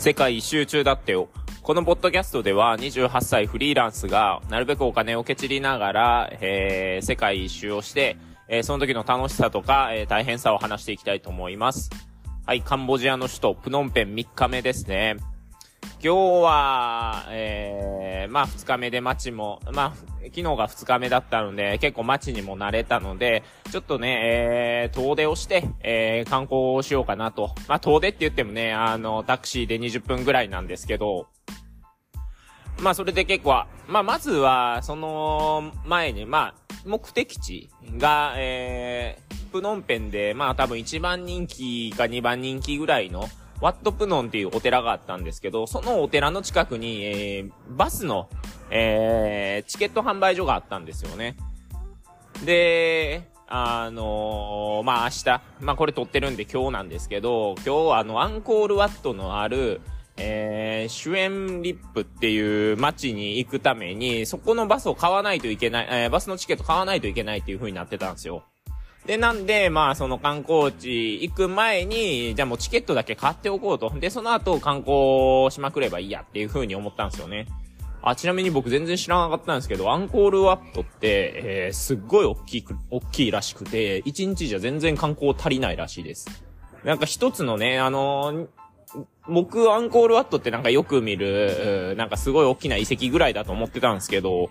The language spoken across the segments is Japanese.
世界一周中だってよ。このポッドキャストでは28歳フリーランスがなるべくお金をけちりながら、えー、世界一周をして、えー、その時の楽しさとか、えー、大変さを話していきたいと思います。はい、カンボジアの首都プノンペン3日目ですね。今日は、えー、まあ2日目で街も、まあ、昨日が2日目だったので、結構街にも慣れたので、ちょっとね、えー、遠出をして、えー、観光をしようかなと。まあ遠出って言ってもね、あの、タクシーで20分ぐらいなんですけど、まあそれで結構、まあまずは、その前に、まあ、目的地が、えー、プノンペンで、まあ多分1番人気か2番人気ぐらいの、ワットプノンっていうお寺があったんですけど、そのお寺の近くに、えー、バスの、えー、チケット販売所があったんですよね。で、あのー、まあ、明日、まあ、これ撮ってるんで今日なんですけど、今日はあの、アンコールワットのある、えー、シュエンリップっていう街に行くために、そこのバスを買わないといけない、えー、バスのチケット買わないといけないっていう風になってたんですよ。で、なんで、まあ、その観光地行く前に、じゃあもうチケットだけ買っておこうと。で、その後観光しまくればいいやっていう風に思ったんですよね。あ、ちなみに僕全然知らなかったんですけど、アンコールワットって、えー、すっごい大きく、大きいらしくて、1日じゃ全然観光足りないらしいです。なんか一つのね、あのー、僕、アンコールワットってなんかよく見る、なんかすごい大きな遺跡ぐらいだと思ってたんですけど、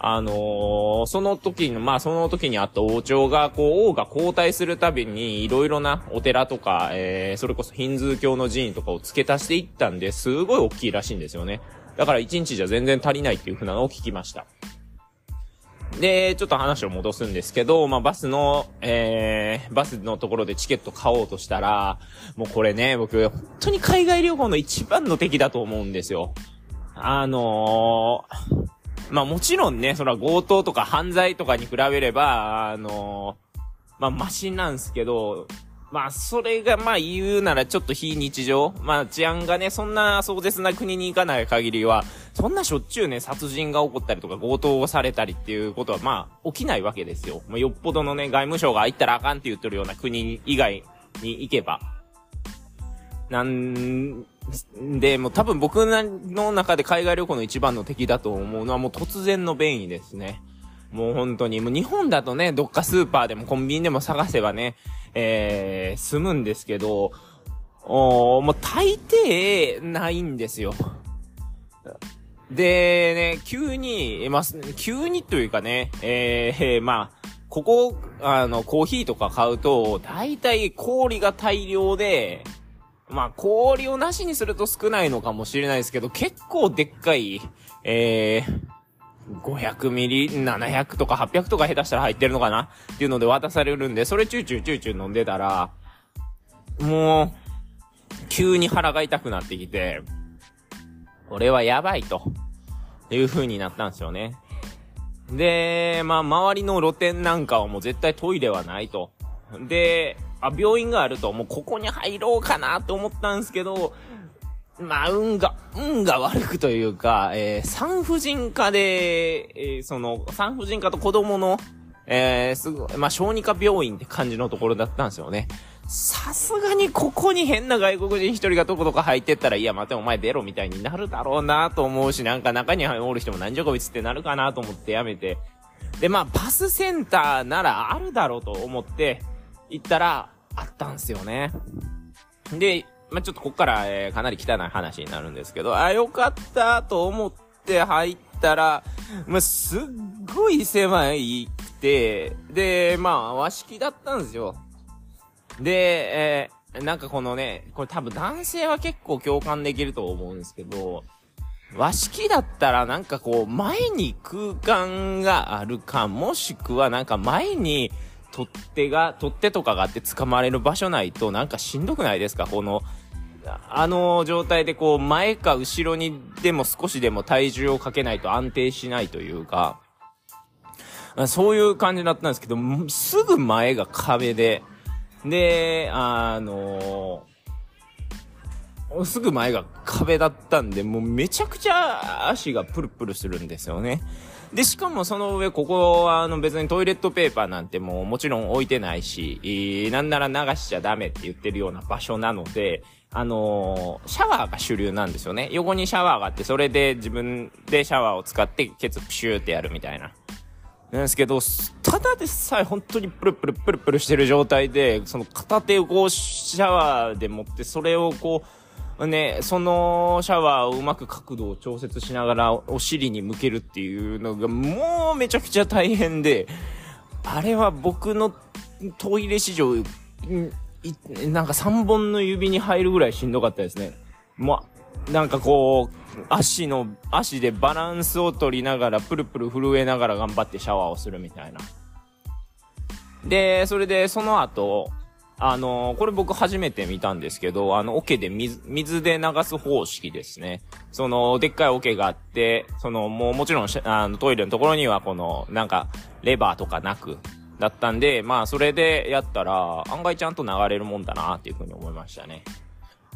あのー、その時の、まあその時にあった王朝が、こう、王が交代するたびに、いろいろなお寺とか、えー、それこそヒンズー教の寺院とかを付け足していったんで、すごい大きいらしいんですよね。だから1日じゃ全然足りないっていう風なのを聞きました。で、ちょっと話を戻すんですけど、まあ、バスの、えー、バスのところでチケット買おうとしたら、もうこれね、僕、本当に海外旅行の一番の敵だと思うんですよ。あのー、まあもちろんね、それは強盗とか犯罪とかに比べれば、あのー、まあマシなんすけど、まあそれがまあ言うならちょっと非日常まあ治安がね、そんな壮絶な国に行かない限りは、そんなしょっちゅうね、殺人が起こったりとか強盗をされたりっていうことはまあ起きないわけですよ。まあよっぽどのね、外務省が行ったらあかんって言ってるような国以外に行けば。なんで、もう多分僕の中で海外旅行の一番の敵だと思うのはもう突然の便意ですね。もう本当に、もう日本だとね、どっかスーパーでもコンビニでも探せばね、えー、済むんですけど、おもう大抵ないんですよ。で、ね、急に、まあ、急にというかね、えー、まあ、ここ、あの、コーヒーとか買うと、大体氷が大量で、まあ、氷をなしにすると少ないのかもしれないですけど、結構でっかい、えー、500ミリ、700とか800とか下手したら入ってるのかなっていうので渡されるんで、それチューチューチューチュー飲んでたら、もう、急に腹が痛くなってきて、これはやばいと、いう風になったんですよね。で、まあ、周りの露店なんかはもう絶対トイレはないと。で、あ、病院があると、もうここに入ろうかなと思ったんですけど、まあ、運が、運が悪くというか、えー、産婦人科で、えー、その、産婦人科と子供の、えー、すごい、まあ、小児科病院って感じのところだったんですよね。さすがにここに変な外国人一人がどこどこ入ってったら、いや、待てお前出ろみたいになるだろうなと思うし、なんか中におる人も何じゃこいつってなるかなと思ってやめて。で、まあ、バスセンターならあるだろうと思って、行ったら、あったんすよね。で、まあ、ちょっとこっから、えー、かなり汚い話になるんですけど、あ、よかったと思って入ったら、まあ、すっごい狭いくて、で、まあ、和式だったんですよ。で、えー、なんかこのね、これ多分男性は結構共感できると思うんですけど、和式だったらなんかこう、前に空間があるか、もしくはなんか前に、取っ手が、取っ手とかがあって掴まれる場所ないとなんかしんどくないですか？この、あの状態でこう前か後ろにでも少しでも体重をかけないと安定しないというか、そういう感じだったんですけど、すぐ前が壁で、で、あの、すぐ前が壁だったんで、もうめちゃくちゃ足がプルプルするんですよね。で、しかもその上、ここは、あの、別にトイレットペーパーなんてもうもちろん置いてないし、なんなら流しちゃダメって言ってるような場所なので、あのー、シャワーが主流なんですよね。横にシャワーがあって、それで自分でシャワーを使ってケツプシューってやるみたいな。なんですけど、ただでさえ本当にプルプルプルプルしてる状態で、その片手をこうシャワーで持って、それをこう、ね、そのシャワーをうまく角度を調節しながらお尻に向けるっていうのがもうめちゃくちゃ大変で、あれは僕のトイレ史上、なんか3本の指に入るぐらいしんどかったですね。ま、なんかこう、足の、足でバランスを取りながら、プルプル震えながら頑張ってシャワーをするみたいな。で、それでその後、あの、これ僕初めて見たんですけど、あの、桶で水、水で流す方式ですね。その、でっかい桶があって、その、もうもちろん、あの、トイレのところにはこの、なんか、レバーとかなく、だったんで、まあ、それでやったら、案外ちゃんと流れるもんだなっていうふうに思いましたね。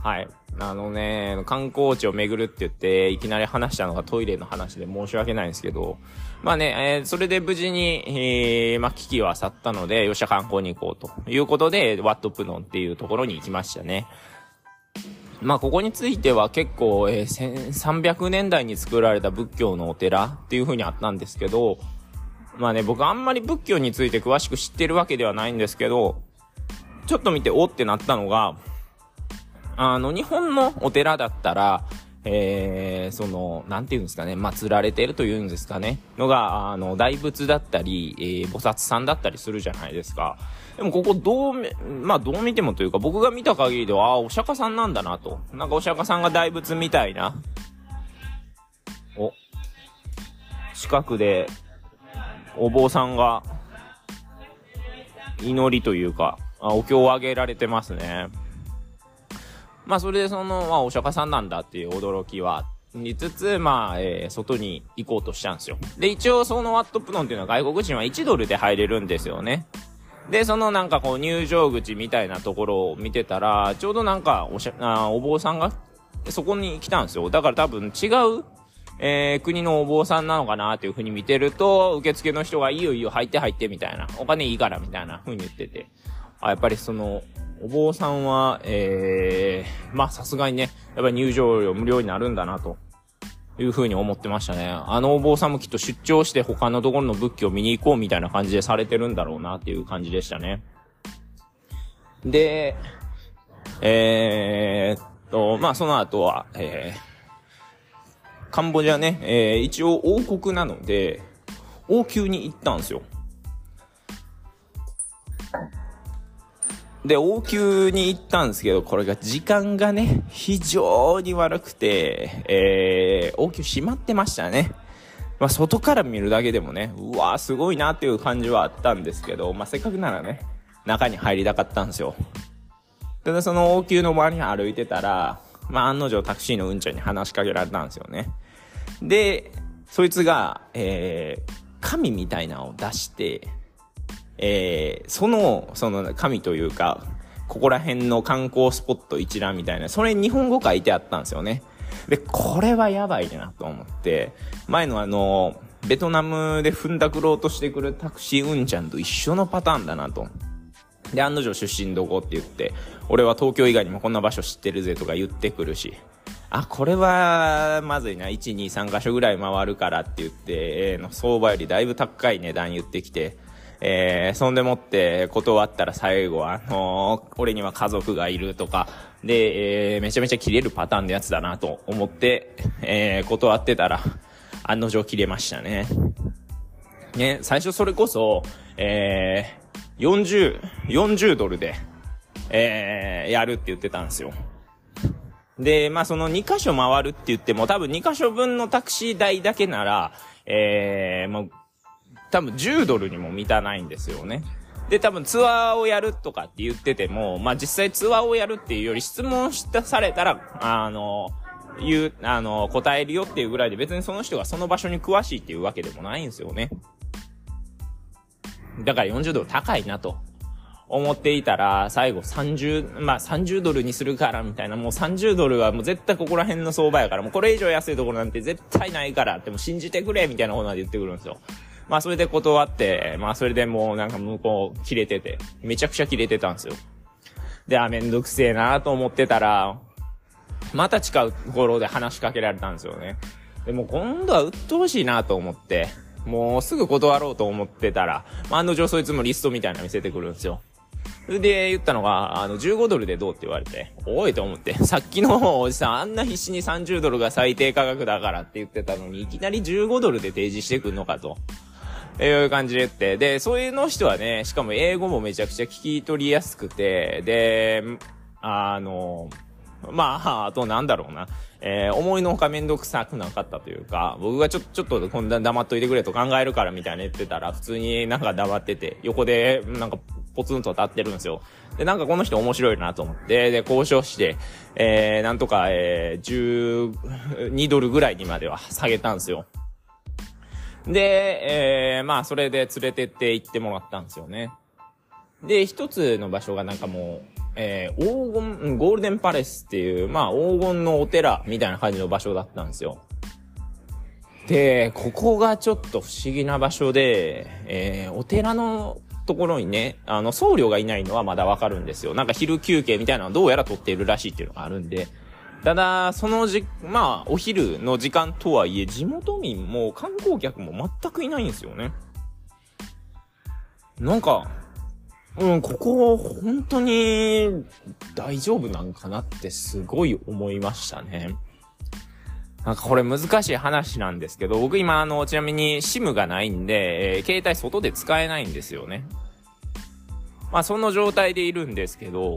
はい。あのね、観光地を巡るって言って、いきなり話したのがトイレの話で申し訳ないんですけど、まあね、えー、それで無事に、えー、まあ、危機は去ったので、よっしゃ観光に行こうということで、ワットプノンっていうところに行きましたね。まあ、ここについては結構、えー、1300年代に作られた仏教のお寺っていう風にあったんですけど、まあね、僕あんまり仏教について詳しく知ってるわけではないんですけど、ちょっと見ておってなったのが、あの、日本のお寺だったら、えー、その、なんていうんですかね、祀られてるというんですかね、のが、あの、大仏だったり、えー、菩薩さんだったりするじゃないですか。でもここどう、まあどう見てもというか、僕が見た限りでは、ああ、お釈迦さんなんだなと。なんかお釈迦さんが大仏みたいな。お、近くで、お坊さんが、祈りというか、あお経をあげられてますね。まあ、それでその、まあ、お釈迦さんなんだっていう驚きは、につつ、まあ、えー、外に行こうとしたんですよ。で、一応そのワットプノンっていうのは外国人は1ドルで入れるんですよね。で、そのなんかこう入場口みたいなところを見てたら、ちょうどなんかおしゃ、あお坊さんがそこに来たんですよ。だから多分違う、えー、国のお坊さんなのかなっていう風に見てると、受付の人がいいよいいよ入って入ってみたいな、お金いいからみたいな風に言ってて、あ、やっぱりその、お坊さんは、えー、まあさすがにね、やっぱり入場料無料になるんだなと。いう風に思ってましたね。あのお坊さんもきっと出張して他のところの仏教を見に行こうみたいな感じでされてるんだろうなっていう感じでしたね。で、えー、っと、まあその後は、えー、カンボジアね、えー、一応王国なので、王宮に行ったんですよ。で、王宮に行ったんですけど、これが時間がね、非常に悪くて、えー、王宮閉まってましたね。まあ、外から見るだけでもね、うわーすごいなっていう感じはあったんですけど、まあ、せっかくならね、中に入りたかったんですよ。で、その王宮の周りに歩いてたら、まあ、案の定タクシーのうんちゃんに話しかけられたんですよね。で、そいつが、えー、紙みたいなのを出して、えー、その、その神というか、ここら辺の観光スポット一覧みたいな、それ日本語書いてあったんですよね。で、これはやばいなと思って、前のあの、ベトナムで踏んだくろうとしてくるタクシーうんちゃんと一緒のパターンだなと。で、案の定出身どこって言って、俺は東京以外にもこんな場所知ってるぜとか言ってくるし、あ、これは、まずいな、1、2、3箇所ぐらい回るからって言って、え、の相場よりだいぶ高い値段言ってきて、えー、そんでもって断ったら最後は、あのー、俺には家族がいるとか、で、えー、めちゃめちゃ切れるパターンのやつだなと思って、えー、断ってたら、案の定切れましたね。ね、最初それこそ、えー、40、40ドルで、えー、やるって言ってたんですよ。で、まあその2箇所回るって言っても多分2箇所分のタクシー代だけなら、えー、もう多分10ドルにも満たないんですよね。で、多分ツアーをやるとかって言ってても、まあ実際ツアーをやるっていうより質問したされたら、あの、言う、あの、答えるよっていうぐらいで別にその人がその場所に詳しいっていうわけでもないんですよね。だから40ドル高いなと思っていたら、最後30、まあ30ドルにするから、みたいな、もう30ドルはもう絶対ここら辺の相場やから、もうこれ以上安いところなんて絶対ないからって、も信じてくれ、みたいなことまで言ってくるんですよ。まあそれで断って、まあそれでもうなんか向こう切れてて、めちゃくちゃ切れてたんですよ。で、あ、めんどくせえなと思ってたら、また近うところで話しかけられたんですよね。でも今度は鬱陶しいなと思って、もうすぐ断ろうと思ってたら、まあ、案の定そいつもリストみたいなの見せてくるんですよ。それで言ったのが、あの、15ドルでどうって言われて、おいと思って、さっきのおじさんあんな必死に30ドルが最低価格だからって言ってたのに、いきなり15ドルで提示してくんのかと。いう感じで言って、で、そういうの人はね、しかも英語もめちゃくちゃ聞き取りやすくて、で、あの、まあ、あとなんだろうな。えー、思いのほかめんどくさくなかったというか、僕がちょ、ちょっとこんな黙っといてくれと考えるからみたいな言ってたら、普通になんか黙ってて、横でなんかポツンと立ってるんですよ。で、なんかこの人面白いなと思って、で、交渉して、えー、なんとか、えー、12ドルぐらいにまでは下げたんですよ。で、えー、まあ、それで連れてって行ってもらったんですよね。で、一つの場所がなんかもう、えー、黄金、ゴールデンパレスっていう、まあ、黄金のお寺みたいな感じの場所だったんですよ。で、ここがちょっと不思議な場所で、えー、お寺のところにね、あの、僧侶がいないのはまだわかるんですよ。なんか昼休憩みたいなのはどうやら取っているらしいっていうのがあるんで。ただ、そのじ、まあ、お昼の時間とはいえ、地元民も観光客も全くいないんですよね。なんか、うん、ここ、本当に大丈夫なんかなってすごい思いましたね。なんかこれ難しい話なんですけど、僕今あの、ちなみに SIM がないんで、えー、携帯外で使えないんですよね。まあその状態でいるんですけど、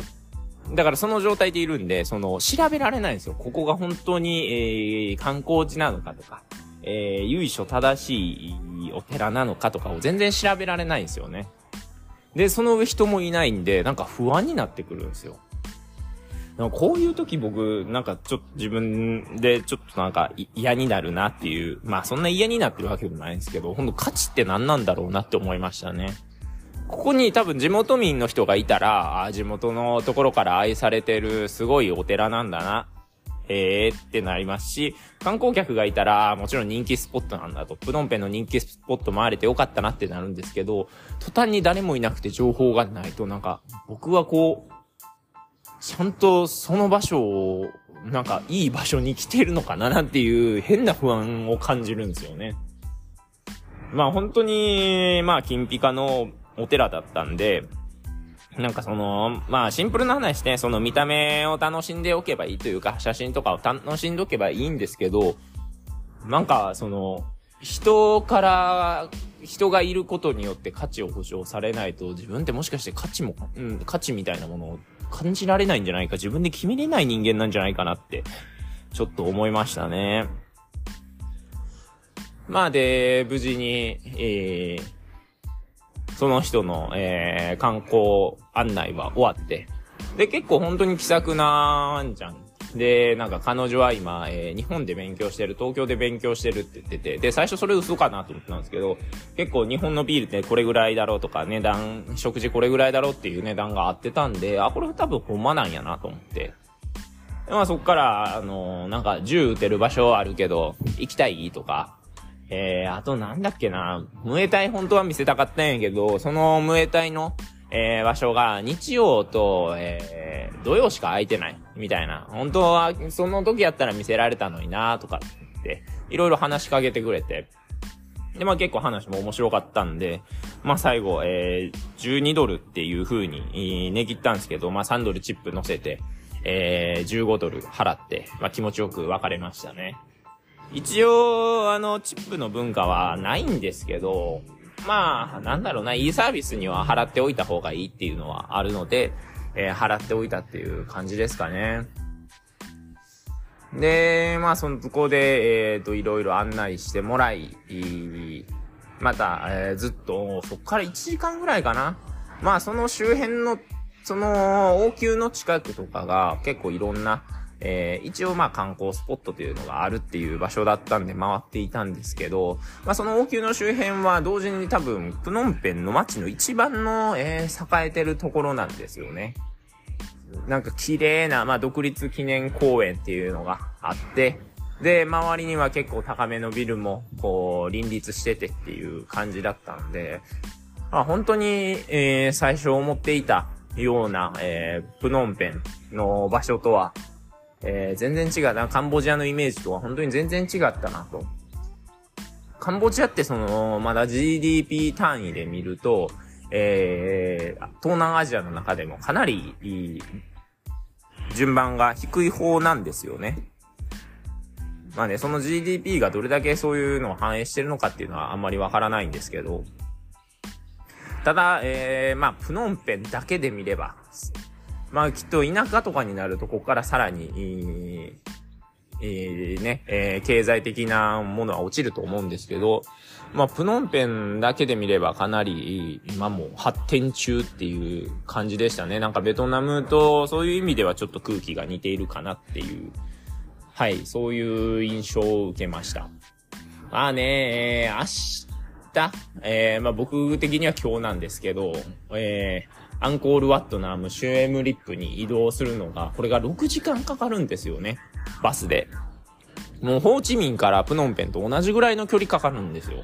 だからその状態でいるんで、その、調べられないんですよ。ここが本当に、えー、観光地なのかとか、えー、由緒正しいお寺なのかとかを全然調べられないんですよね。で、その上人もいないんで、なんか不安になってくるんですよ。なんかこういう時僕、なんかちょっと自分でちょっとなんか嫌になるなっていう、まあそんな嫌になってるわけでもないんですけど、ほんと価値って何なんだろうなって思いましたね。ここに多分地元民の人がいたら、あ地元のところから愛されてるすごいお寺なんだな。へえーってなりますし、観光客がいたら、もちろん人気スポットなんだと、プノンペンの人気スポット回れてよかったなってなるんですけど、途端に誰もいなくて情報がないと、なんか、僕はこう、ちゃんとその場所を、なんかいい場所に来てるのかななんていう変な不安を感じるんですよね。まあ本当に、まあ金ピカのお寺だったんで、なんかその、まあシンプルな話ね、その見た目を楽しんでおけばいいというか、写真とかを楽しんでおけばいいんですけど、なんかその、人から人がいることによって価値を保証されないと自分ってもしかして価値も、うん、価値みたいなものを感じられないんじゃないか、自分で決めれない人間なんじゃないかなって、ちょっと思いましたね。まあで、無事に、えー、その人の、えー、観光案内は終わって、で、結構本当に気さくなあんちゃん。で、なんか彼女は今、えー、日本で勉強してる、東京で勉強してるって言ってて、で、最初それ嘘かなと思ったんですけど、結構日本のビールってこれぐらいだろうとか、値段、食事これぐらいだろうっていう値段があってたんで、あ、これ多分ほんまなんやなと思って。でまあそっから、あのー、なんか銃撃てる場所あるけど、行きたい？とか、えー、あとなんだっけな、ムエタイ本当は見せたかったんやけど、そのムエタイの、えー、場所が日曜と、えー、土曜しか空いてない、みたいな。本当は、その時やったら見せられたのになとかって、いろいろ話しかけてくれて。で、まあ結構話も面白かったんで、まあ最後、えー、12ドルっていう風に、値切ったんですけど、まあ3ドルチップ乗せて、えー、15ドル払って、まあ気持ちよく別れましたね。一応、あの、チップの文化はないんですけど、まあ、なんだろうな、いいサービスには払っておいた方がいいっていうのはあるので、えー、払っておいたっていう感じですかね。で、まあ、そのとこで、えっ、ー、と、いろいろ案内してもらい、また、えー、ずっと、そっから1時間ぐらいかな。まあ、その周辺の、その、王宮の近くとかが結構いろんな、えー、一応まあ観光スポットというのがあるっていう場所だったんで回っていたんですけど、まあその王宮の周辺は同時に多分、プノンペンの街の一番の、えー、栄えてるところなんですよね。なんか綺麗な、まあ独立記念公園っていうのがあって、で、周りには結構高めのビルも、こう、林立しててっていう感じだったんで、まあ、本当に、えー、最初思っていたような、えー、プノンペンの場所とは、えー、全然違うな。カンボジアのイメージとは本当に全然違ったなと。カンボジアってその、まだ GDP 単位で見ると、えー、東南アジアの中でもかなりいい順番が低い方なんですよね。まあね、その GDP がどれだけそういうのを反映してるのかっていうのはあんまりわからないんですけど、ただ、えー、まあ、プノンペンだけで見れば、まあ、きっと田舎とかになると、ここからさらに、えー、ね、えー、経済的なものは落ちると思うんですけど、まあ、プノンペンだけで見ればかなり、今もう発展中っていう感じでしたね。なんかベトナムとそういう意味ではちょっと空気が似ているかなっていうはい、そういう印象を受けました。まあね、えー、明日、えー、まあ僕的には今日なんですけど、えー、アンコールワットナームシュエムリップに移動するのが、これが6時間かかるんですよね。バスで。もうホーチミンからプノンペンと同じぐらいの距離かかるんですよ。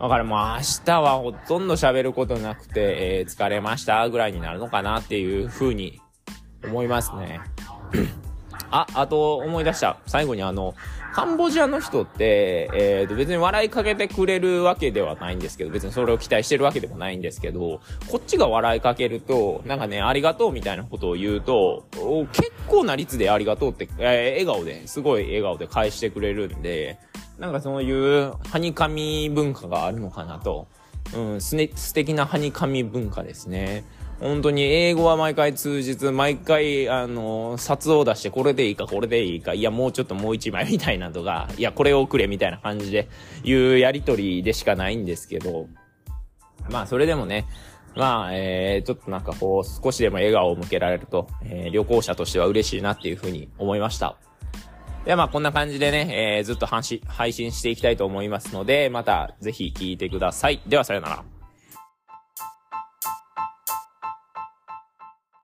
だからもう明日はほとんど喋ることなくて、えー、疲れましたぐらいになるのかなっていう風に思いますね。あ、あと思い出した。最後にあの、カンボジアの人って、えー、と別に笑いかけてくれるわけではないんですけど、別にそれを期待してるわけでもないんですけど、こっちが笑いかけると、なんかね、ありがとうみたいなことを言うと、結構な率でありがとうって、えー、笑顔で、すごい笑顔で返してくれるんで、なんかそういう、はにかみ文化があるのかなと。うん、すね、素敵なはにかみ文化ですね。本当に英語は毎回通じず、毎回、あの、札を出して、これでいいか、これでいいか、いや、もうちょっともう一枚みたいなとか、いや、これをくれみたいな感じで、いうやりとりでしかないんですけど、まあ、それでもね、まあ、えー、ちょっとなんかこう、少しでも笑顔を向けられると、えー、旅行者としては嬉しいなっていうふうに思いました。ではまあこんな感じでね、えー、ずっと配信していきたいと思いますので、またぜひ聞いてください。ではさよなら。